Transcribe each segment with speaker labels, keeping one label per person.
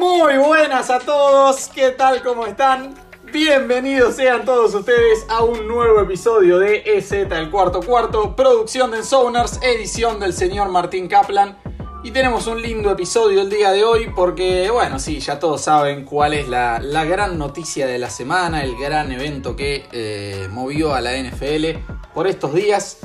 Speaker 1: Muy buenas a todos, ¿qué tal? ¿Cómo están? Bienvenidos sean todos ustedes a un nuevo episodio de EZ el cuarto cuarto, producción de Sounders, edición del señor Martín Kaplan. Y tenemos un lindo episodio el día de hoy porque, bueno, sí, ya todos saben cuál es la, la gran noticia de la semana, el gran evento que eh, movió a la NFL por estos días.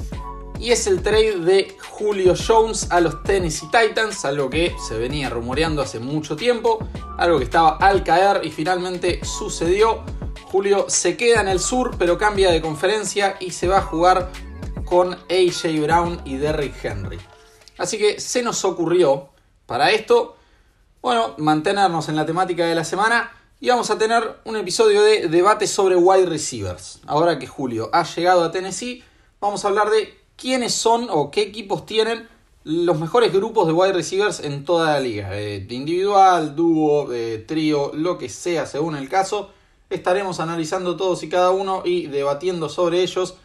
Speaker 1: Y es el trade de Julio Jones a los Tennessee Titans, algo que se venía rumoreando hace mucho tiempo, algo que estaba al caer y finalmente sucedió. Julio se queda en el sur, pero cambia de conferencia y se va a jugar con AJ Brown y Derrick Henry. Así que se nos ocurrió para esto, bueno, mantenernos en la temática de la semana y vamos a tener un episodio de debate sobre wide receivers. Ahora que Julio ha llegado a Tennessee, vamos a hablar de quiénes son o qué equipos tienen los mejores grupos de wide receivers en toda la liga. Eh, individual, dúo, eh, trío, lo que sea según el caso. Estaremos analizando todos y cada uno y debatiendo sobre ellos.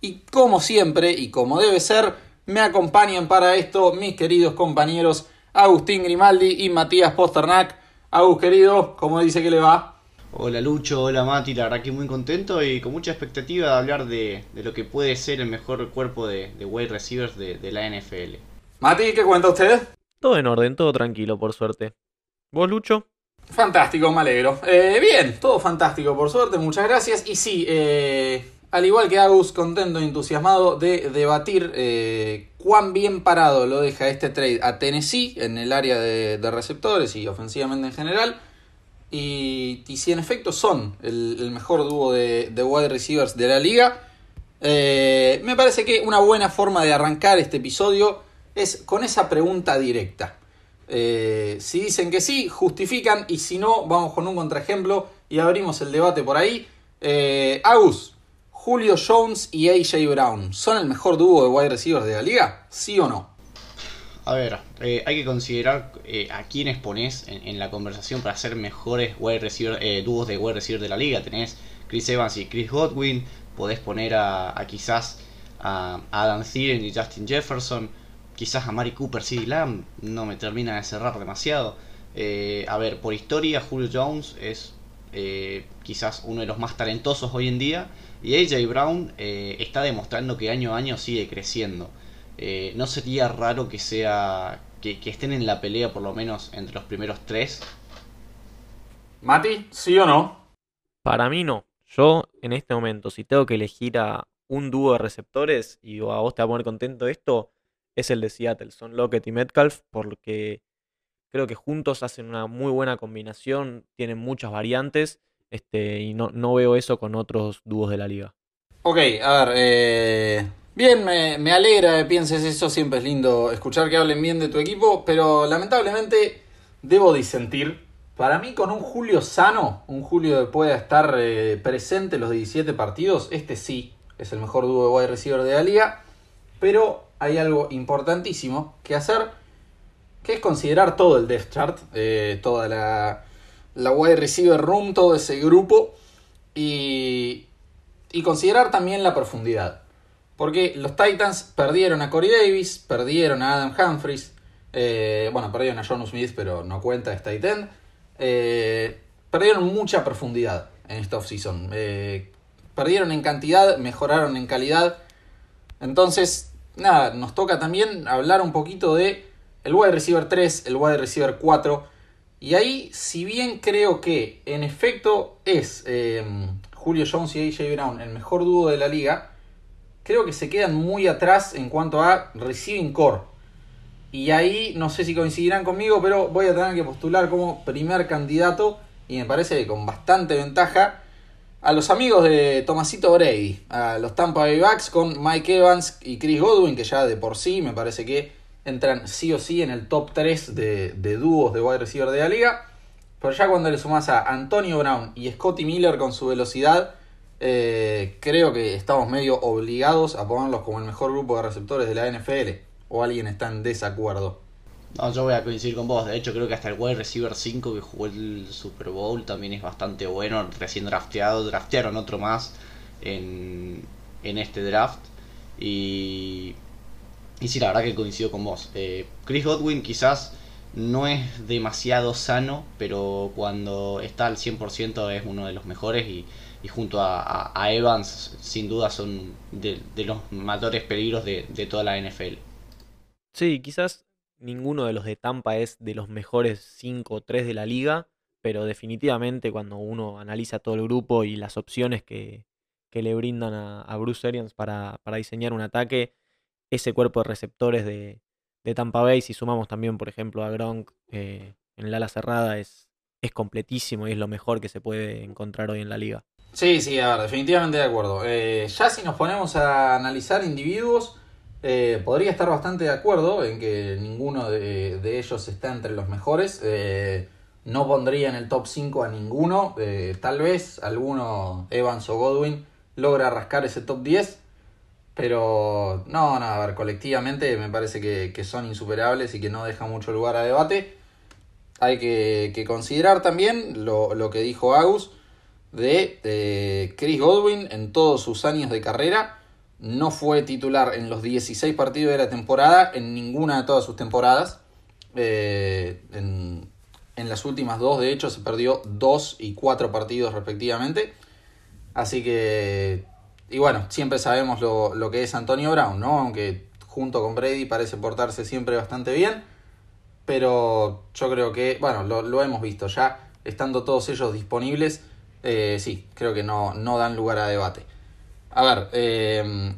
Speaker 1: Y como siempre y como debe ser, me acompañan para esto mis queridos compañeros Agustín Grimaldi y Matías Posternak. Agus, querido, ¿cómo dice que le va?
Speaker 2: Hola Lucho, hola Mati, la verdad que muy contento y con mucha expectativa de hablar de, de lo que puede ser el mejor cuerpo de, de wide receivers de, de, la NFL.
Speaker 1: Mati, ¿qué cuenta usted?
Speaker 3: Todo en orden, todo tranquilo, por suerte. ¿Vos, Lucho?
Speaker 1: Fantástico, me alegro. Eh, bien, todo fantástico, por suerte, muchas gracias. Y sí, eh, al igual que Agus, contento y entusiasmado de debatir eh, cuán bien parado lo deja este trade a Tennessee en el área de, de receptores y ofensivamente en general. Y, si en efecto son el, mejor dúo de, de, wide receivers de la liga, eh, me parece que una buena forma de arrancar este episodio es con esa pregunta directa. Eh, si dicen que sí, justifican, y si no, vamos con un contraejemplo y abrimos el debate por ahí. Eh, Agus, Julio Jones y AJ Brown, ¿son el mejor dúo de wide receivers de la liga? ¿Sí o no?
Speaker 2: A ver, eh, hay que considerar eh, a quiénes pones en, en, la conversación para ser mejores wide receiver, eh, dúos de wide receiver de la liga. Tenés Chris Evans y Chris Godwin, podés poner a, a quizás a, Adam Thielen y Justin Jefferson, quizás a Mari Cooper, CD Lamb, no me termina de cerrar demasiado. Eh, a ver, por historia, Julio Jones es eh, quizás uno de los más talentosos hoy en día y AJ Brown está demostrando que año a año sigue creciendo. Eh, ¿No sería raro que sea que, que, estén en la pelea por lo menos entre los primeros tres?
Speaker 1: Mati, ¿sí o no?
Speaker 3: Para mí no. Yo en este momento, si tengo que elegir a un dúo de receptores y a vos te va a poner contento esto, es el de Seattle. Son Lockett y Metcalf porque creo que juntos hacen una muy buena combinación, tienen muchas variantes este, y no, no veo eso con otros dúos de la liga.
Speaker 1: Ok, a ver, eh, Bien, me, alegra que pienses eso, siempre es lindo escuchar que hablen bien de tu equipo, pero lamentablemente debo disentir. Para mí con un Julio sano, un Julio que pueda estar eh, presente en los 17 partidos, este sí es el mejor dúo de wide receiver de la liga, pero hay algo importantísimo que hacer, que es considerar todo el depth chart, eh, toda la, la wide receiver room, todo ese grupo, y, y considerar también la profundidad. Porque los Titans perdieron a Corey Davis, perdieron a Adam Humphries, eh, bueno, perdieron a John Smith, pero no cuenta, es tight end. Eh, perdieron mucha profundidad en esta offseason. Eh, perdieron en cantidad, mejoraron en calidad. Entonces, nada, nos toca también hablar un poquito de el wide receiver 3, el wide receiver 4. Y ahí, si bien creo que en efecto es eh, Julio Jones y AJ Brown el mejor dúo de la liga, creo que se quedan muy atrás en cuanto a receiving core. Y ahí no sé si coincidirán conmigo, pero voy a tener que postular como primer candidato, y me parece que con bastante ventaja, a los amigos de Tomasito Brady, a los Tampa Bay Bucks con Mike Evans y Chris Godwin, que ya de por sí me parece que entran sí o sí en el top 3 de, de dúos de wide receiver de la liga. Pero ya cuando le sumas a Antonio Brown y Scotty Miller con su velocidad, eh, creo que estamos medio obligados a ponerlos como el mejor grupo de receptores de la NFL. ¿O alguien está en desacuerdo?
Speaker 2: No, yo voy a coincidir con vos. De hecho, creo que hasta el wide receiver 5 que jugó el Super Bowl también es bastante bueno. Recién drafteado. Draftearon otro más en, en este draft. Y, y sí, la verdad que coincido con vos. Eh, Chris Godwin quizás no es demasiado sano, pero cuando está al 100% es uno de los mejores junto a, Evans sin duda son de, los mayores peligros de, de, toda la NFL.
Speaker 3: Sí, quizás ninguno de los de Tampa es de los mejores 5 o 3 de la liga, pero definitivamente cuando uno analiza todo el grupo y las opciones que, le brindan a, Bruce Arians para, diseñar un ataque, ese cuerpo de receptores de, Tampa Bay, si sumamos también, por ejemplo, a Gronk eh, en el ala cerrada, es, es completísimo y es lo mejor que se puede encontrar hoy en la liga.
Speaker 1: Sí, sí, a ver, definitivamente de acuerdo. Eh, ya si nos ponemos a analizar individuos, eh, podría estar bastante de acuerdo en que ninguno de, ellos está entre los mejores. no pondría en el top 5 a ninguno. tal vez alguno, Evans o Godwin, logra rascar ese top 10. Pero no, no, a ver, colectivamente me parece que, son insuperables y que no deja mucho lugar a debate. Hay que, considerar también lo, que dijo Agus de, Chris Godwin en todos sus años de carrera. No fue titular en los 16 partidos de la temporada, en ninguna de todas sus temporadas. Eh, en, en las últimas dos, de hecho, se perdió 2 y 4 partidos respectivamente. Así que, y bueno, siempre sabemos lo, que es Antonio Brown, ¿no? Aunque junto con Brady parece portarse siempre bastante bien. Pero yo creo que, bueno, lo, hemos visto ya, estando todos ellos disponibles, eh, sí, creo que no, no dan lugar a debate. A ver, eh,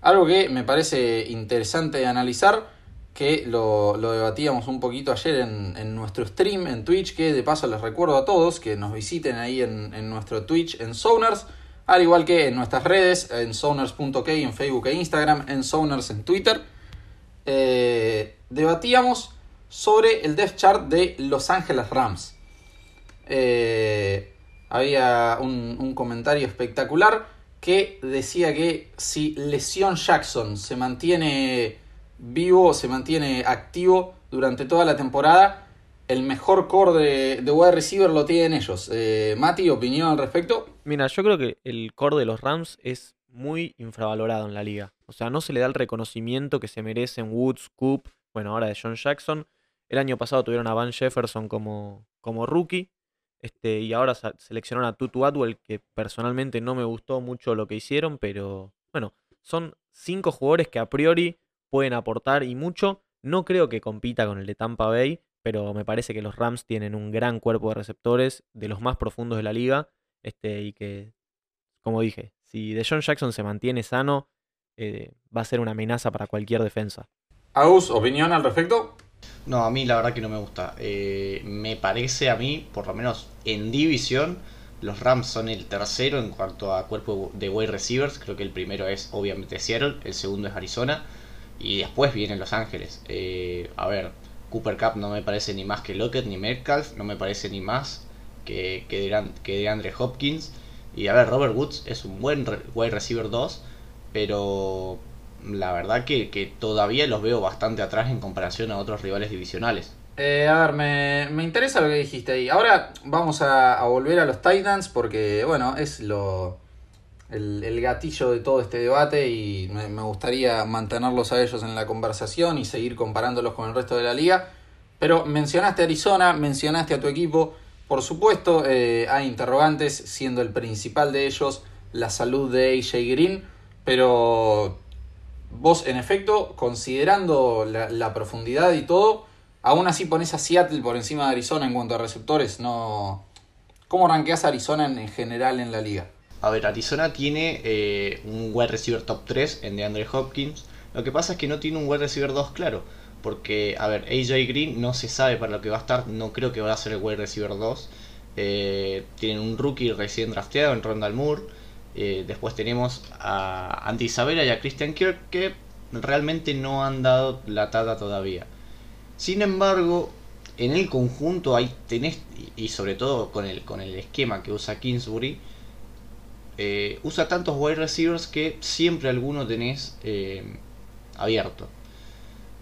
Speaker 1: algo que me parece interesante analizar que lo, debatíamos un poquito ayer en, nuestro stream en Twitch, que de paso les recuerdo a todos que nos visiten ahí en, nuestro Twitch en Sonars, al igual que en nuestras redes, en sonars.k en Facebook e Instagram, en Sonars en Twitter. Eh, debatíamos sobre el Death Chart de Los Ángeles Rams. Eh, había un, un comentario espectacular que decía que si Lesión Jackson se mantiene vivo, se mantiene activo durante toda la temporada. El mejor core de, wide receiver lo tienen ellos. Eh, Mati, opinión al respecto.
Speaker 3: Mira, yo creo que el core de los Rams es muy infravalorado en la liga. O sea, no se le da el reconocimiento que se merecen Woods, Coop, bueno, ahora de John Jackson. El año pasado tuvieron a Van Jefferson como, como rookie. Este, y ahora seleccionaron a Tutu Atwell, que personalmente no me gustó mucho lo que hicieron, pero bueno, son cinco jugadores que a priori pueden aportar y mucho. No creo que compita con el de Tampa Bay, pero me parece que los Rams tienen un gran cuerpo de receptores, de los más profundos de la liga, este, y que, como dije, si DeJohn Jackson se mantiene sano, eh, va a ser una amenaza para cualquier defensa.
Speaker 1: Agus, ¿opinión al respecto?
Speaker 2: No, a mí la verdad que no me gusta. Eh, me parece a mí, por lo menos en división, los Rams son el tercero en cuanto a cuerpo de wide receivers. Creo que el primero es obviamente Seattle, el segundo es Arizona. Y después vienen Los Ángeles. Eh, a ver, Cooper Cup no me parece ni más que Lockett ni Metcalf, no me parece ni más que, que, de, que Andre Hopkins. Y a ver, Robert Woods es un buen wide receiver 2, pero la verdad que, todavía los veo bastante atrás en comparación a otros rivales divisionales.
Speaker 1: Eh, a ver, me, me, interesa lo que dijiste ahí. Ahora vamos a volver a los Titans porque, bueno, es lo, el, gatillo de todo este debate y me, gustaría mantenerlos a ellos en la conversación y seguir comparándolos con el resto de la liga. Pero mencionaste a Arizona, mencionaste a tu equipo. Por supuesto, eh, hay interrogantes, siendo el principal de ellos la salud de AJ Green. Pero vos, en efecto, considerando la, profundidad y todo, aún así pones a Seattle por encima de Arizona en cuanto a receptores. No... ¿Cómo ranqueas a Arizona en general en la liga?
Speaker 2: A ver, Arizona tiene eh, un wide receiver top 3 en DeAndre Hopkins. Lo que pasa es que no tiene un wide receiver 2 claro. Porque, a ver, AJ Green no se sabe para lo que va a estar. No creo que va a ser el wide receiver 2. Eh, tienen un rookie recién drafteado en Rondal Moore. Eh, después tenemos a Andy Isabella y a Christian Kirk que realmente no han dado la tata todavía. Sin embargo, en el conjunto hay tenés, y sobre todo con el, con el esquema que usa Kingsbury, eh, usa tantos wide receivers que siempre alguno tenés eh, abierto.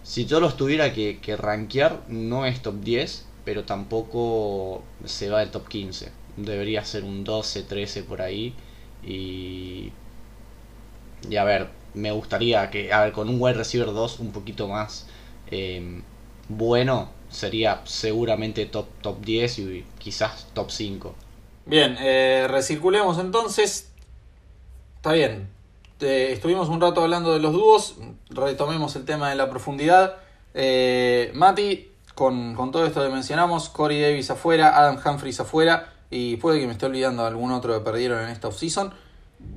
Speaker 2: Si yo los tuviera que, que rankear, no es top 10, pero tampoco se va del top 15. Debería ser un 12, 13 por ahí. Y, y a ver, me gustaría que, con un wide receiver 2 un poquito más eh, bueno, sería seguramente top, top 10 y quizás top 5.
Speaker 1: Bien, eh, recirculemos entonces. Está bien. Eh, estuvimos un rato hablando de los dúos. Retomemos el tema de la profundidad. Mati, con, con, todo esto que mencionamos, Corey Davis afuera, Adam Humphries afuera. Y puede que me esté olvidando algún otro que perdieron en esta offseason.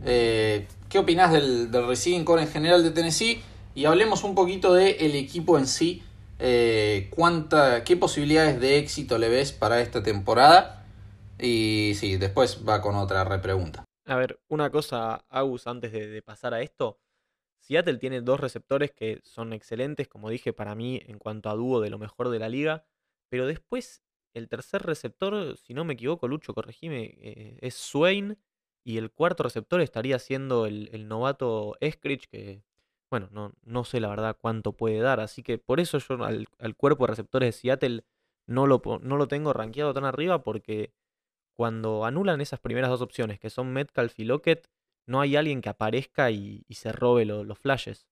Speaker 1: Eh, ¿Qué opinás del, del receiving core en general de Tennessee? Y hablemos un poquito del el equipo en sí. Eh, cuánta, ¿Qué posibilidades de éxito le ves para esta temporada? Y sí, después va con otra repregunta.
Speaker 3: A ver, una cosa, Agus, antes de, de, pasar a esto. Seattle tiene dos receptores que son excelentes, como dije, para mí en cuanto a dúo de lo mejor de la liga. Pero después, el tercer receptor, si no me equivoco, Lucho, corregime, eh, es Swain. Y el cuarto receptor estaría siendo el, novato Eskridge, que, bueno, no, no, sé la verdad cuánto puede dar. Así que por eso yo al, cuerpo de receptores de Seattle no lo, no lo tengo rankeado tan arriba, porque cuando anulan esas primeras dos opciones, que son Metcalf y Lockett, no hay alguien que aparezca y, se robe lo, los flashes.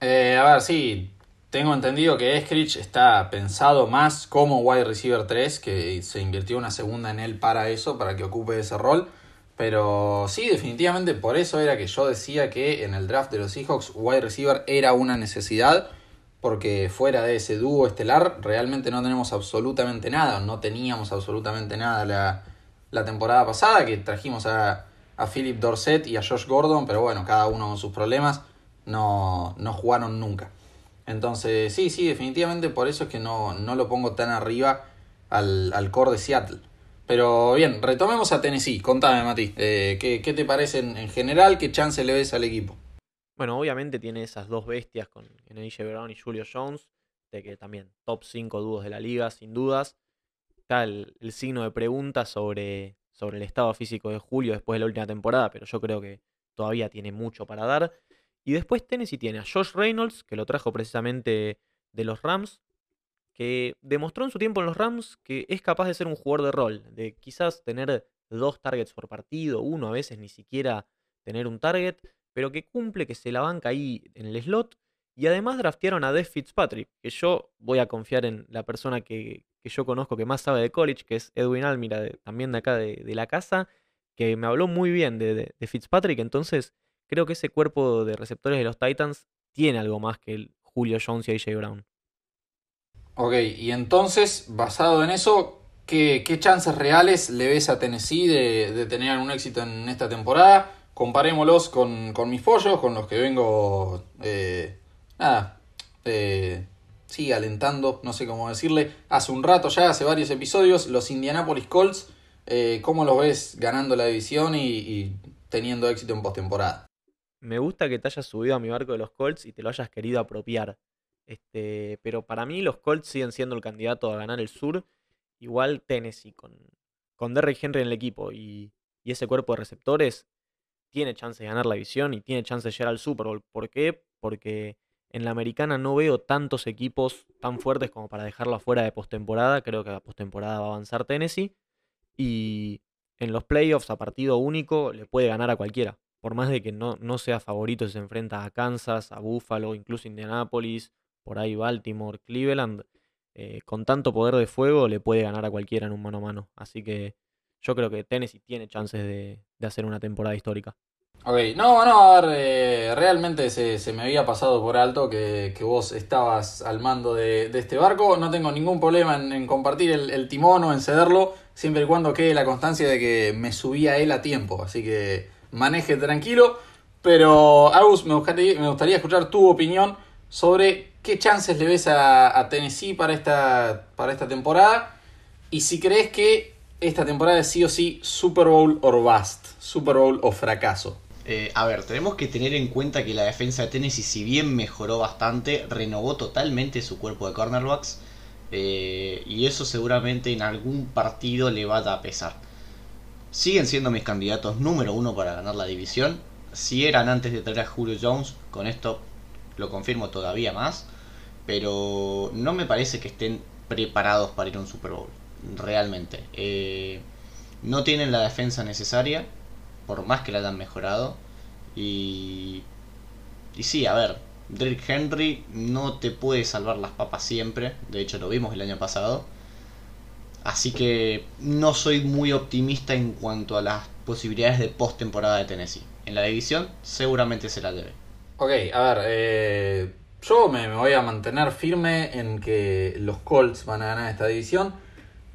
Speaker 1: Eh, a ver, sí, tengo entendido que Eskridge está pensado más como wide receiver 3, que se invirtió una segunda en él para eso, para que ocupe ese rol. Pero sí, definitivamente por eso era que yo decía que en el draft de los Seahawks wide receiver era una necesidad, porque fuera de ese dúo estelar realmente no tenemos absolutamente nada, no teníamos absolutamente nada la, la temporada pasada, que trajimos a, a Philip Dorset y a Josh Gordon, pero bueno, cada uno con sus problemas, no, no jugaron nunca. Entonces, sí, sí, definitivamente por eso es que no, no lo pongo tan arriba al, al core de Seattle. Pero bien, retomemos a Tennessee. Contame, Mati, eh, ¿qué, ¿qué, te parece en, en, general? ¿Qué chance le ves al equipo?
Speaker 3: Bueno, obviamente tiene esas dos bestias con N.J. Brown y Julio Jones, de que también top 5 dúos de la liga, sin dudas. Está el, el signo de pregunta sobre, sobre el estado físico de Julio después de la última temporada, pero yo creo que todavía tiene mucho para dar. Y después Tennessee tiene a Josh Reynolds, que lo trajo precisamente de los Rams, que demostró en su tiempo en los Rams que es capaz de ser un jugador de rol, de quizás tener dos targets por partido, uno a veces ni siquiera tener un target, pero que cumple, que se la banca ahí en el slot. Y además draftearon a Def Fitzpatrick, que yo voy a confiar en la persona que, que yo conozco que más sabe de college, que es Edwin Almira, de, también de acá de, de, la casa, que me habló muy bien de, Fitzpatrick. Entonces creo que ese cuerpo de receptores de los Titans tiene algo más que el Julio Jones y AJ Brown.
Speaker 1: Ok, y entonces, basado en eso, ¿qué, chances reales le ves a Tennessee de, tener un éxito en esta temporada? Comparémoslos con, con mis pollos, con los que vengo, eh, nada, eh, sí, alentando, no sé cómo decirle, hace un rato ya, hace varios episodios, los Indianapolis Colts, eh, ¿cómo los ves ganando la división y teniendo éxito en postemporada?
Speaker 3: Me gusta que te hayas subido a mi barco de los Colts y te lo hayas querido apropiar. Este, pero para mí los Colts siguen siendo el candidato a ganar el sur. Igual Tennessee con, con Derrick Henry en el equipo y, y, ese cuerpo de receptores tiene chance de ganar la división y tiene chance de llegar al Super Bowl. ¿Por qué? Porque en la americana no veo tantos equipos tan fuertes como para dejarlo afuera de postemporada. Creo que a postemporada va a avanzar Tennessee. Y en los playoffs a partido único le puede ganar a cualquiera. Por más de que no, no sea favorito, se enfrenta a Kansas, a Buffalo, incluso Indianapolis, por ahí Baltimore, Cleveland, eh, con tanto poder de fuego le puede ganar a cualquiera en un mano a mano. Así que yo creo que Tennessee tiene chances de, de hacer una temporada histórica.
Speaker 1: Ok, no, no, a ver, eh, realmente se, se, me había pasado por alto que, que vos estabas al mando de, este barco. No tengo ningún problema en, compartir el, el, timón o en cederlo, siempre y cuando quede la constancia de que me subí a él a tiempo. Así que maneje tranquilo. Pero, Agus, me gustaría, me gustaría escuchar tu opinión sobre qué chances le ves a, Tennessee para esta, para esta temporada y si crees que esta temporada es sí o sí Super Bowl or bust, Super Bowl o fracaso.
Speaker 2: Eh, a ver, tenemos que tener en cuenta que la defensa de Tennessee, si bien mejoró bastante, renovó totalmente su cuerpo de cornerbacks. Eh, y eso seguramente en algún partido le va a pesar. Siguen siendo mis candidatos número uno para ganar la división. Si eran antes de traer a Julio Jones, con esto lo confirmo todavía más. Pero no me parece que estén preparados para ir a un Super Bowl. Realmente. Eh, no tienen la defensa necesaria por más que la hayan mejorado. Y, y sí, a ver, Derrick Henry no te puede salvar las papas siempre, de hecho lo vimos el año pasado. Así que no soy muy optimista en cuanto a las posibilidades de postemporada de Tennessee. En la división seguramente se la debe.
Speaker 1: Ok, a ver, eh, yo me, voy a mantener firme en que los Colts van a ganar esta división.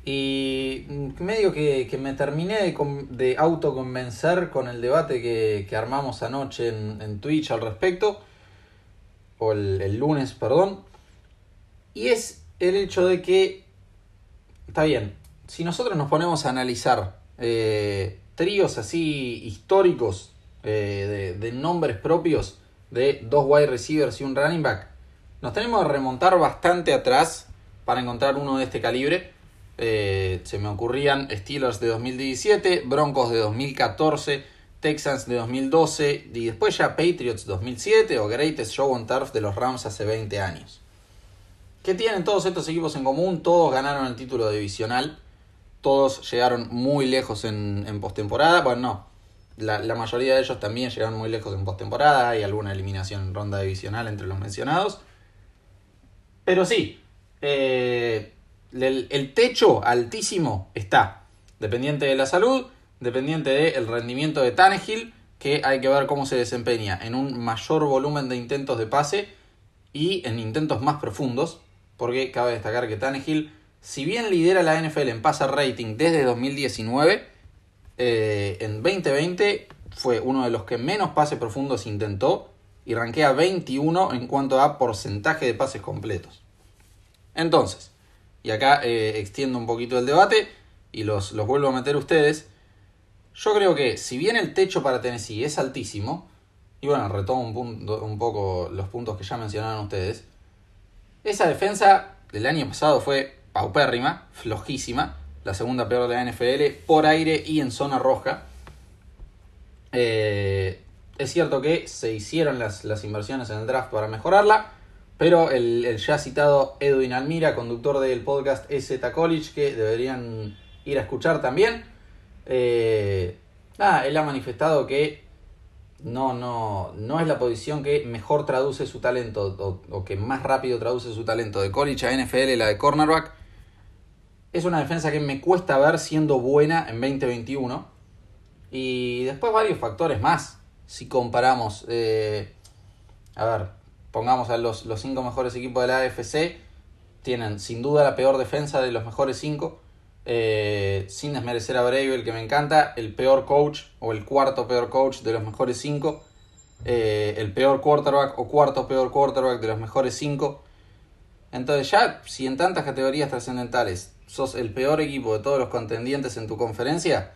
Speaker 1: Y medio que, me terminé de, con- de autoconvencer con el debate que, armamos anoche en, Twitch al respecto. O el lunes, perdón. Y es el hecho de que, está bien, si nosotros nos ponemos a analizar eh, tríos así históricos eh, de, nombres propios de dos wide receivers y un running back, nos tenemos que remontar bastante atrás para encontrar uno de este calibre. Eh, se me ocurrían Steelers de 2017, Broncos de 2014, Texans de 2012 y después ya Patriots 2007 o Greatest Show on Turf de los Rams hace 20 años. ¿Qué tienen todos estos equipos en común? Todos ganaron el título divisional, todos llegaron muy lejos en, en postemporada. Bueno, no, la, mayoría de ellos también llegaron muy lejos en postemporada. Hay alguna eliminación en ronda divisional entre los mencionados. Pero sí, eh, el, techo altísimo está. Dependiente de la salud, dependiente del rendimiento de Tannehill, que hay que ver cómo se desempeña en un mayor volumen de intentos de pase y en intentos más profundos. Porque cabe destacar que Tannehill, si bien lidera la NFL en passer rating desde 2019, eh, en 2020 fue uno de los que menos pases profundos intentó y rankea 21 en cuanto a porcentaje de pases completos. Entonces, y acá eh, extiendo un poquito el debate y los, los vuelvo a meter a ustedes. Yo creo que si bien el techo para Tennessee es altísimo, y bueno, retomo un, poco los puntos que ya mencionaron ustedes, esa defensa del año pasado fue paupérrima, flojísima, la segunda peor de la NFL, por aire y en zona roja. Eh, es cierto que se hicieron las, las inversiones en el draft para mejorarla, pero el, el ya citado Edwin Almira, conductor del podcast EZ College, que deberían ir a escuchar también, eh, él ha manifestado que no, no, no es la posición que mejor traduce su talento o, que más rápido traduce su talento de college a NFL, la de cornerback. Es una defensa que me cuesta ver siendo buena en 2021. Y después varios factores más. Si comparamos, eh, a ver, pongamos a los, los cinco mejores equipos de la AFC, tienen sin duda la peor defensa de los mejores cinco. Eh, sin desmerecer a Bravel, que me encanta, el peor coach o el cuarto peor coach de los mejores cinco. Eh, el peor quarterback o cuarto peor quarterback de los mejores cinco. Entonces ya, si en tantas categorías trascendentales sos el peor equipo de todos los contendientes en tu conferencia,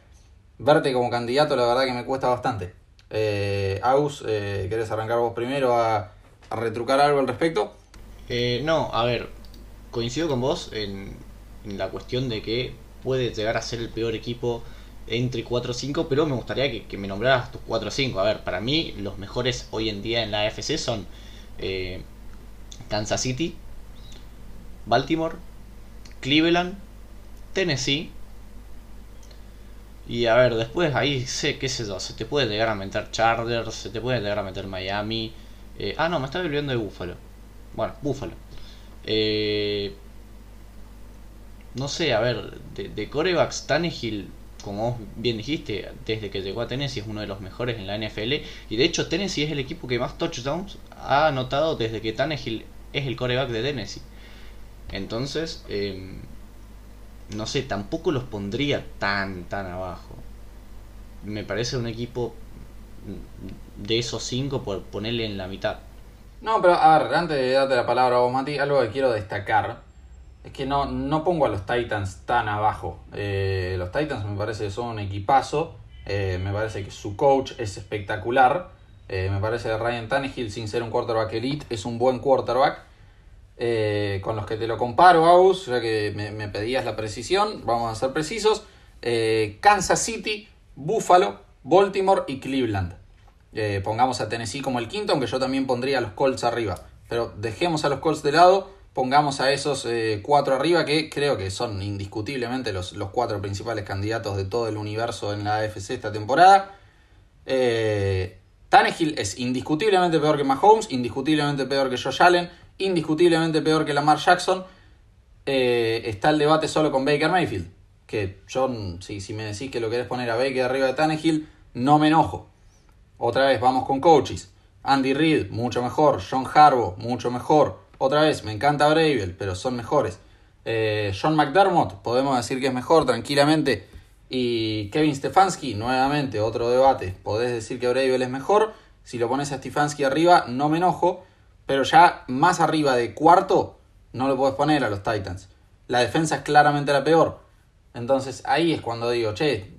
Speaker 1: verte como candidato la verdad que me cuesta bastante. Eh, eh, ¿querés arrancar vos primero a, a retrucar algo al respecto?
Speaker 2: No, a ver, coincido con vos en la cuestión de que puede llegar a ser el peor equipo entre 4 o 5, pero me gustaría que, me nombraras tus 4 o 5. A ver, para mí los mejores hoy en día en la AFC son eh, Kansas City, Baltimore, Cleveland, Tennessee. Y a ver, después ahí sé, qué sé yo, se te puede llegar a meter Chargers, se te puede llegar a meter Miami. Eh, ah, no, me estaba olvidando de Buffalo. Bueno, Buffalo. Eh, no sé, a ver, de, de corebacks, Tannehill, como vos bien dijiste, desde que llegó a Tennessee es uno de los mejores en la NFL. Y de hecho, Tennessee es el equipo que más touchdowns ha anotado desde que Tannehill es el coreback de Tennessee. Entonces, eh, no sé, tampoco los pondría tan, tan abajo. Me parece un equipo de esos cinco por ponerle en la mitad.
Speaker 1: No, pero a ver, antes de darte la palabra a vos, Mati, algo que quiero destacar es que no, no pongo a los Titans tan abajo. Eh, los Titans me parece que son un equipazo. Eh, me parece que su coach es espectacular. Eh, me parece que Ryan Tannehill, sin ser un quarterback elite, es un buen quarterback. Con los que te lo comparo, Aus, ya que me, me pedías la precisión, vamos a ser precisos. Kansas City, Buffalo, Baltimore y Cleveland. Pongamos a Tennessee como el quinto, aunque yo también pondría a los Colts arriba. Pero dejemos a los Colts de lado, pongamos a esos eh, cuatro arriba que creo que son indiscutiblemente los, los cuatro principales candidatos de todo el universo en la AFC esta temporada. Eh, Tannehill es indiscutiblemente peor que Mahomes, indiscutiblemente peor que Josh Allen, indiscutiblemente peor que Lamar Jackson. Eh, está el debate solo con Baker Mayfield. Que yo, si, si me decís que lo querés poner a Baker arriba de Tannehill, no me enojo. Otra vez, vamos con coaches. Andy Reid, mucho mejor. John Harbaugh, mucho mejor. Otra vez, me encanta Bravel, pero son mejores. Eh, John McDermott, podemos decir que es mejor tranquilamente. Y Kevin Stefanski, nuevamente, otro debate. Podés decir que Bravel es mejor. Si lo pones a Stefanski arriba, no me enojo. Pero ya más arriba de cuarto, no lo puedes poner a los Titans. La defensa es claramente la peor. Entonces ahí es cuando digo, che,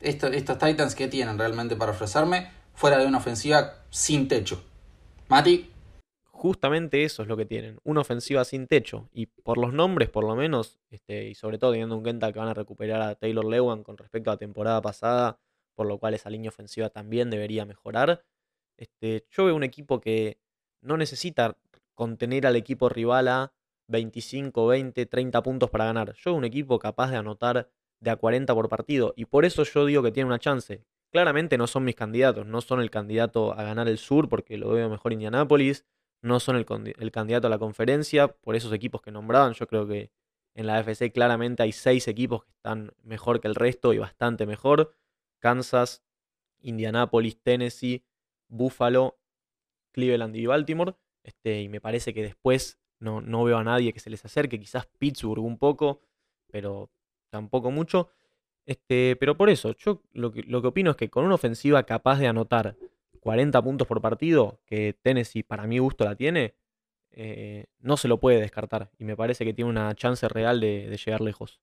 Speaker 1: estos Titans, ¿qué tienen realmente para ofrecerme? Fuera de una ofensiva sin techo. Mati.
Speaker 3: Justamente eso es lo que tienen, una ofensiva sin techo. Y por los nombres, por lo menos, este, y sobre todo teniendo en cuenta que van a recuperar a Taylor Lewan con respecto a la temporada pasada, por lo cual esa línea ofensiva también debería mejorar. Este, yo veo un equipo que no necesita contener al equipo rival a 25, 20, 30 puntos para ganar. Yo veo un equipo capaz de anotar de a 40 por partido. Y por eso yo digo que tiene una chance. Claramente no son mis candidatos, no son el candidato a ganar el sur porque lo veo mejor Indianápolis, no son el, candidato a la conferencia por esos equipos que nombraban. Yo creo que en la FC claramente hay seis equipos que están mejor que el resto y bastante mejor. Kansas, Indianápolis, Tennessee, Buffalo, Cleveland y Baltimore. Este, y me parece que después no, no veo a nadie que se les acerque, quizás Pittsburgh un poco, pero tampoco mucho. Este, pero por eso, yo lo que, lo que opino es que con una ofensiva capaz de anotar 40 puntos por partido, que Tennessee para mi gusto la tiene, eh, no se lo puede descartar. Y me parece que tiene una chance real de, llegar lejos.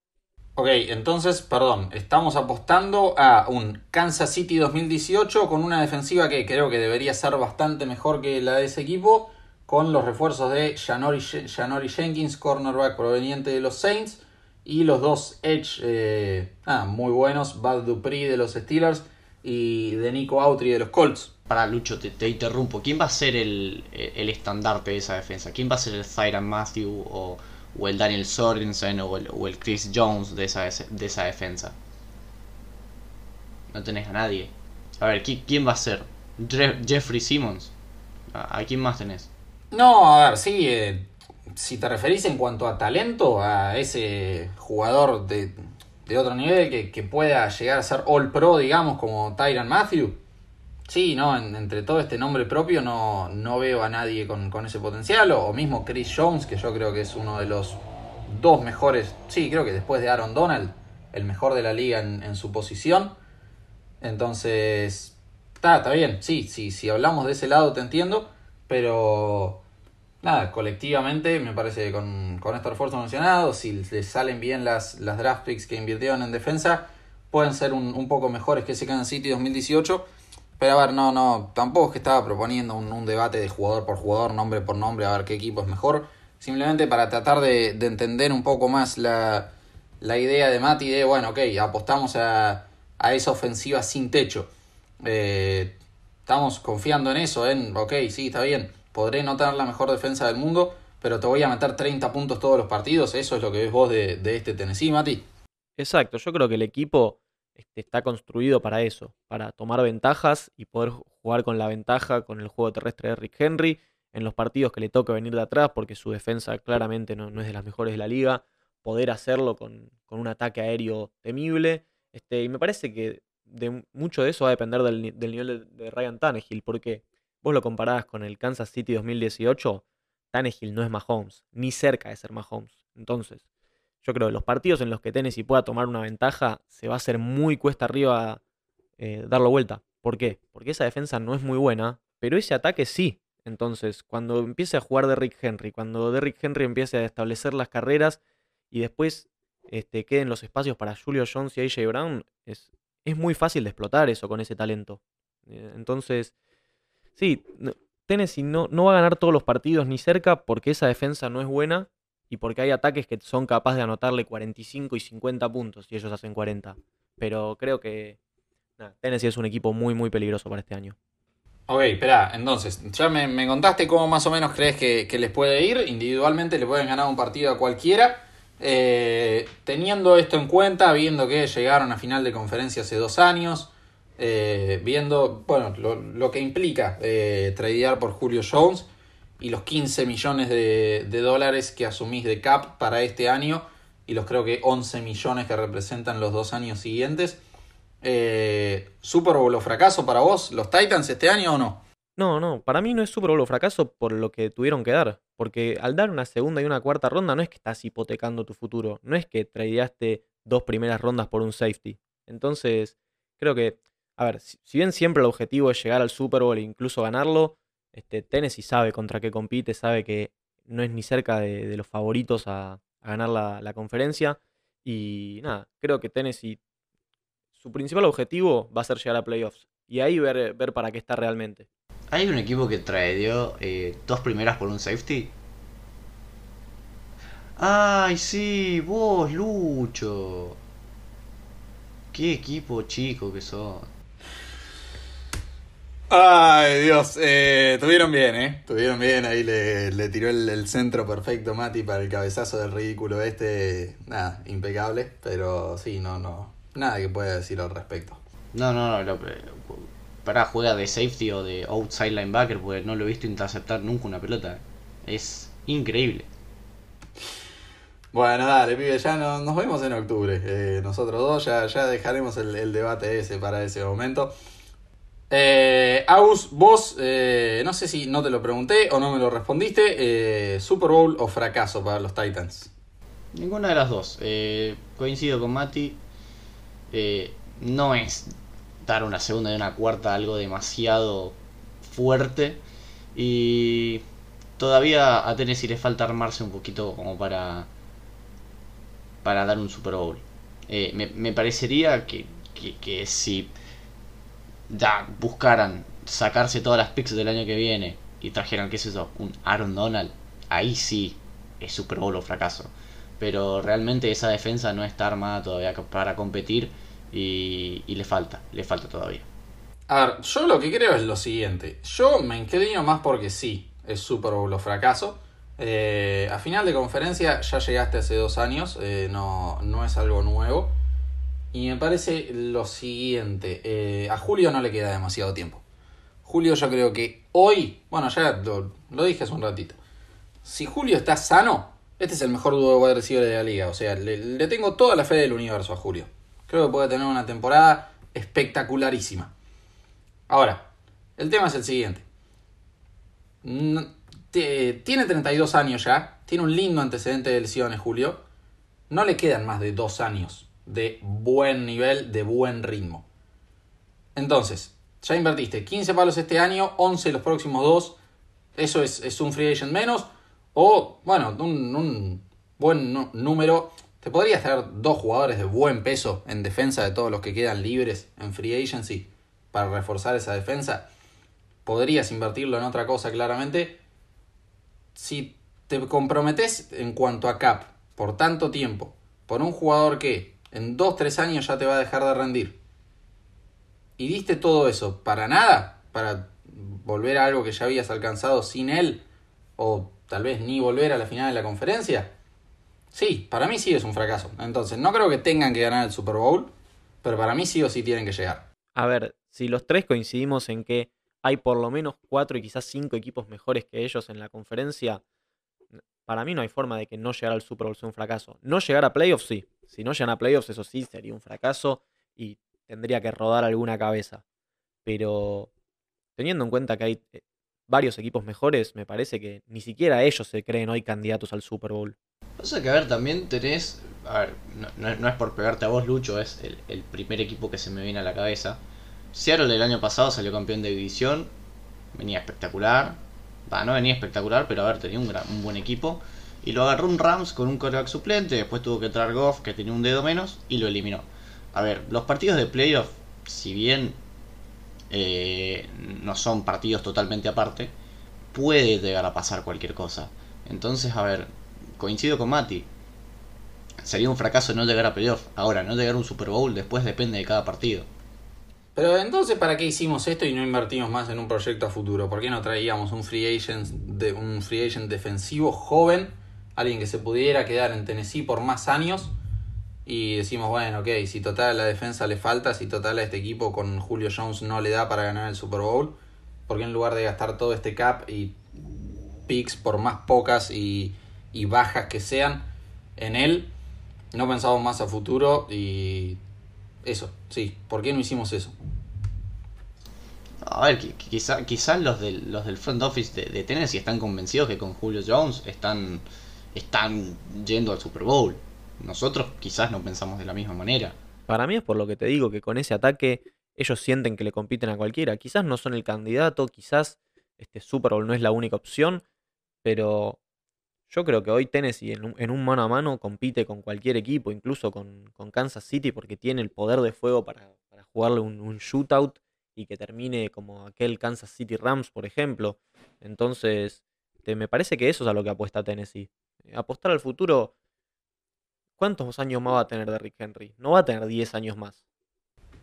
Speaker 1: Ok, entonces, perdón, estamos apostando a un Kansas City 2018 con una defensiva que creo que debería ser bastante mejor que la de ese equipo, con los refuerzos de Janori, Jenkins, cornerback proveniente de los Saints, y los dos Edge eh, muy buenos, Bad Dupree de los Steelers y de Nico Autry de los Colts.
Speaker 2: Para Lucho, te, interrumpo. ¿Quién va a ser el, estandarte de esa defensa? ¿Quién va a ser el Tyron Matthew o, el Daniel Sorensen o el, Chris Jones de esa, de esa defensa? No tenés a nadie. A ver, ¿quién, va a ser? ¿Jeffrey Simmons? ¿A, quién más tenés?
Speaker 1: No, a ver, sí. Eh, si te referís en cuanto a talento, a ese jugador de, otro nivel que, pueda llegar a ser All Pro, digamos, como Tyron Matthew, sí, no, entre todo este nombre propio no, no veo a nadie con, ese potencial, o, mismo Chris Jones, que yo creo que es uno de los dos mejores, sí, creo que después de Aaron Donald, el mejor de la liga en, su posición. Entonces, está, está bien, sí, sí, si hablamos de ese lado te entiendo, pero nada, colectivamente me parece que con, con estos refuerzos mencionados, si les salen bien las, las draft picks que invirtieron en defensa, pueden ser un, poco mejores que ese Kansas City 2018. Pero a ver, no, no, tampoco es que estaba proponiendo un, debate de jugador por jugador, nombre por nombre, a ver qué equipo es mejor. Simplemente para tratar de, entender un poco más la, idea de Mati de, bueno, ok, apostamos a, a esa ofensiva sin techo. Eh, estamos confiando en eso, en, ok, sí, está bien podré no tener la mejor defensa del mundo, pero te voy a meter 30 puntos todos los partidos. Eso es lo que ves vos de, este Tennessee, Mati.
Speaker 3: Exacto, yo creo que el equipo este, está construido para eso, para tomar ventajas y poder jugar con la ventaja con el juego terrestre de Rick Henry en los partidos que le toque venir de atrás, porque su defensa claramente no, es de las mejores de la liga, poder hacerlo con, un ataque aéreo temible. Este, y me parece que de, mucho de eso va a depender del, nivel de, de Ryan Tannehill, porque vos lo comparás con el Kansas City 2018, Tannehill no es Mahomes, ni cerca de ser Mahomes. Entonces, yo creo que los partidos en los que Tennessee pueda tomar una ventaja, se va a hacer muy cuesta arriba eh, darlo vuelta. ¿Por qué? Porque esa defensa no es muy buena, pero ese ataque sí. Entonces, cuando empiece a jugar Derrick Henry, cuando Derrick Henry empiece a establecer las carreras y después este, queden los espacios para Julio Jones y AJ Brown, es, es muy fácil de explotar eso con ese talento. Eh, entonces, Sí, Tennessee no, no va a ganar todos los partidos ni cerca porque esa defensa no es buena y porque hay ataques que son capaces de anotarle 45 y 50 puntos y ellos hacen 40. Pero creo que Tennessee es un equipo muy, muy peligroso para este año.
Speaker 1: Ok, espera, entonces, ya me, contaste cómo más o menos crees que, les puede ir. Individualmente le pueden ganar un partido a cualquiera. Eh, teniendo esto en cuenta, viendo que llegaron a final de conferencia hace dos años, eh, viendo, bueno, lo, lo que implica eh, tradear por Julio Jones y los 15 millones de, de dólares que asumís de cap para este año y los creo que 11 millones que representan los dos años siguientes. Eh, ¿Super Bowl fracaso para vos, los Titans, este año o no?
Speaker 3: No, no, para mí no es Super Bowl o fracaso por lo que tuvieron que dar. Porque al dar una segunda y una cuarta ronda no es que estás hipotecando tu futuro. No es que tradeaste dos primeras rondas por un safety. Entonces, creo que, a ver, si, bien siempre el objetivo es llegar al Super Bowl e incluso ganarlo, este, Tennessee sabe contra qué compite, sabe que no es ni cerca de, los favoritos a, ganar la, conferencia. Y nada, creo que Tennessee, su principal objetivo va a ser llegar a playoffs. Y ahí ver, ver para qué está realmente.
Speaker 2: ¿Hay un equipo que tradeó eh, dos primeras por un safety? ¡Ay, sí! ¡Vos, Lucho! ¡Qué equipo chico que son!
Speaker 1: Ay, Dios, eh, tuvieron bien, ¿eh? Tuvieron bien, ahí le, le tiró el, el centro perfecto Mati para el cabezazo del ridículo este. Nada, impecable, pero sí, no, no. Nada que pueda decir al respecto.
Speaker 2: No, no, no. Lo, para juega de safety o de outside linebacker, porque no lo he visto interceptar nunca una pelota. Es increíble.
Speaker 1: Bueno, dale, pibe, ya no, nos vemos en octubre. Eh, nosotros dos ya, ya dejaremos el, el debate ese para ese momento. Eh, vos, eh, no sé si no te lo pregunté o no me lo respondiste, eh, Super Bowl o fracaso para los Titans.
Speaker 2: Ninguna de las dos. Eh, coincido con Mati. No es dar una segunda y una cuarta algo demasiado fuerte. Y todavía a Tennessee le falta armarse un poquito como para, para dar un Super Bowl. Me, parecería que, que, que si ya buscaran sacarse todas las picks del año que viene y trajeran, qué sé yo, un Aaron Donald, ahí sí es Super Bowl o fracaso. Pero realmente esa defensa no está armada todavía para competir y, le falta, le falta todavía.
Speaker 1: A ver, yo lo que creo es lo siguiente. Yo me inclino más porque sí, es Super Bowl o fracaso. Eh, a final de conferencia ya llegaste hace dos años, eh, no, no es algo nuevo. Y me parece lo siguiente, eh, a Julio no le queda demasiado tiempo. Julio yo creo que hoy, bueno ya lo, dije hace un ratito, si Julio está sano, este es el mejor dúo de wide receiver de la liga. O sea, le, tengo toda la fe del universo a Julio. Creo que puede tener una temporada espectacularísima. Ahora, el tema es el siguiente. Tiene 32 años ya, tiene un lindo antecedente de lesiones, Julio. No le quedan más de dos años de buen nivel, de buen ritmo. Entonces, ya invertiste 15 palos este año, 11 los próximos dos. Eso es, es un free agent menos. O, bueno, un, un buen número. Te podrías traer dos jugadores de buen peso en defensa de todos los que quedan libres en free agency para reforzar esa defensa. Podrías invertirlo en otra cosa claramente. Si te comprometes en cuanto a cap por tanto tiempo, por un jugador que en 2-3 años ya te va a dejar de rendir, y diste todo eso para nada, para volver a algo que ya habías alcanzado sin él, o tal vez ni volver a la final de la conferencia, sí, para mí sí es un fracaso. Entonces, no creo que tengan que ganar el Super Bowl, pero para mí sí o sí tienen que llegar.
Speaker 3: A ver, si los tres coincidimos en que hay por lo menos cuatro y quizás cinco equipos mejores que ellos en la conferencia, para mí no hay forma de que no llegar al Super Bowl sea un fracaso. No llegar a playoffs, sí. Si no llegan a playoffs, eso sí sería un fracaso y tendría que rodar alguna cabeza. Pero teniendo en cuenta que hay eh, varios equipos mejores, me parece que ni siquiera ellos se creen hoy candidatos al Super Bowl.
Speaker 2: Pasa que, a ver, también tenés. A ver, no, es por pegarte a vos, Lucho, es el, el primer equipo que se me viene a la cabeza. Seattle el año pasado salió campeón de división, venía espectacular. Va, no venía espectacular, pero a ver, tenía un, gran- un buen equipo. Y lo agarró un Rams con un coreback suplente, después tuvo que traer Goff, que tenía un dedo menos, y lo eliminó. A ver, los partidos de playoff, si bien eh, no son partidos totalmente aparte, puede llegar a pasar cualquier cosa. Entonces, a ver, coincido con Mati. Sería un fracaso no llegar a playoff. Ahora, no llegar a un Super Bowl después depende de cada partido.
Speaker 1: Pero entonces, ¿para qué hicimos esto y no invertimos más en un proyecto a futuro? ¿Por qué no traíamos un free agent, de, un free agent defensivo joven? Alguien que se pudiera quedar en Tennessee por más años y decimos, bueno, ok, si total a la defensa le falta, si total a este equipo con Julio Jones no le da para ganar el Super Bowl, porque en lugar de gastar todo este cap y picks por más pocas y, y bajas que sean en él, no pensamos más a futuro y eso, sí, ¿por qué no hicimos eso?
Speaker 2: A ver, quizás quizá los, del, los del front office de, Tennessee están convencidos que con Julio Jones están, están yendo al Super Bowl. Nosotros quizás no pensamos de la misma manera.
Speaker 3: Para mí es por lo que te digo, que con ese ataque ellos sienten que le compiten a cualquiera. Quizás no son el candidato, quizás este Super Bowl no es la única opción, pero yo creo que hoy Tennessee en un, mano a mano compite con cualquier equipo, incluso con, con Kansas City, porque tiene el poder de fuego para, para jugarle un, un shootout y que termine como aquel Kansas City Rams, por ejemplo. Entonces, te, me parece que eso es a lo que apuesta Tennessee. Apostar al futuro, ¿cuántos años más va a tener Derrick Henry? No va a tener 10 años más.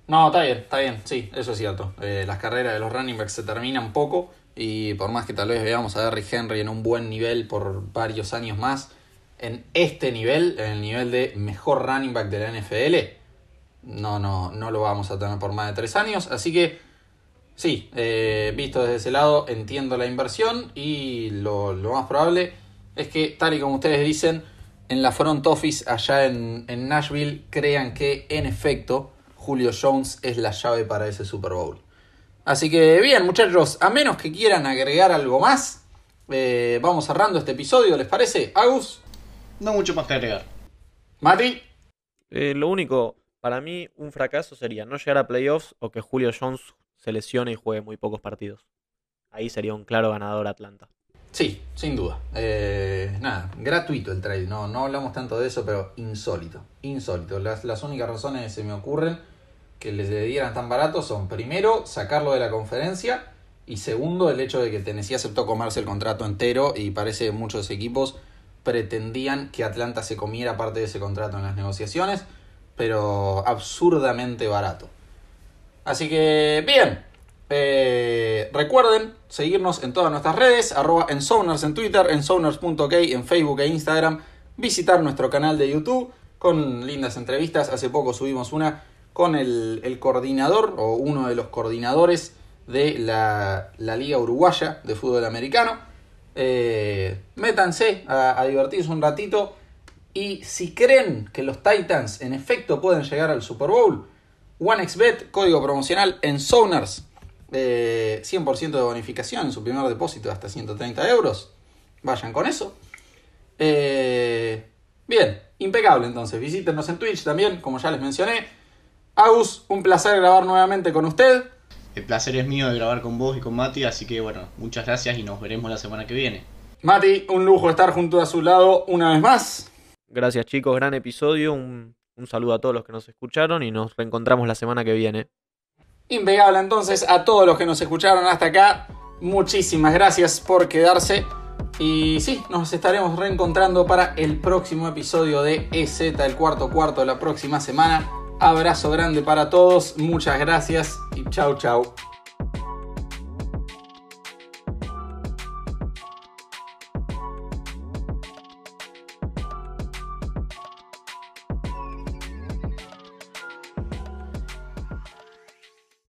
Speaker 1: No, está bien, está bien, sí, eso es cierto. Eh, las carreras de los running backs se terminan poco y por más que tal vez veamos a Derrick Henry en un buen nivel por varios años más, en este nivel, en el nivel de mejor running back de la NFL, no, no, no lo vamos a tener por más de tres años. Así que sí, eh, visto desde ese lado, entiendo la inversión y lo, lo, más probable es que, tal y como ustedes dicen, en la front office allá en, en Nashville crean que en efecto Julio Jones es la llave para ese Super Bowl. Así que bien, muchachos, a menos que quieran agregar algo más, eh, vamos cerrando este episodio, ¿les parece? Agus.
Speaker 2: No mucho más que agregar.
Speaker 1: Mati.
Speaker 3: Eh, lo único, para mí, un fracaso sería no llegar a playoffs o que Julio Jones se lesione y juegue muy pocos partidos. Ahí sería un claro ganador Atlanta.
Speaker 1: Sí, sin duda. Eh, nada, gratuito el trade. No, no hablamos tanto de eso, pero insólito. Insólito. Las, las únicas razones que se me ocurren que les dieran tan barato son, primero, sacarlo de la conferencia. Y segundo, el hecho de que Tennessee aceptó comerse el contrato entero y parece que muchos equipos pretendían que Atlanta se comiera parte de ese contrato en las negociaciones, pero absurdamente barato. Así que, bien, eh, recuerden seguirnos en todas nuestras redes, arroba en en Twitter, en en Facebook e Instagram, visitar nuestro canal de YouTube con lindas entrevistas. Hace poco subimos una con el, coordinador o uno de los coordinadores de la, Liga Uruguaya de Fútbol Americano. Eh, métanse a, a divertirse un ratito y si creen que los Titans en efecto pueden llegar al Super Bowl, OneXBet, código promocional en Sonars, eh, 100% de bonificación en su primer depósito de hasta 130 euros. Vayan con eso. Eh, bien, impecable entonces. Visítenos en Twitch también, como ya les mencioné. Agus, un placer grabar nuevamente con usted.
Speaker 2: El placer es mío de grabar con vos y con Mati, así que bueno, muchas gracias y nos veremos la semana que viene.
Speaker 1: Mati, un lujo estar junto a su lado una vez más.
Speaker 3: Gracias chicos, gran episodio, un, un saludo a todos los que nos escucharon y nos reencontramos la semana que viene.
Speaker 1: Impecable entonces a todos los que nos escucharon hasta acá. Muchísimas gracias por quedarse. Y sí, nos estaremos reencontrando para el próximo episodio de EZ, el cuarto cuarto de la próxima semana. Abrazo grande para todos, muchas gracias y chau chau.